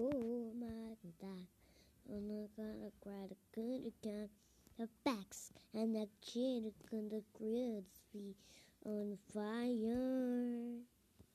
Oh my God. I'm not gonna cry the good account. The backs and the kid gonna grill be on fire.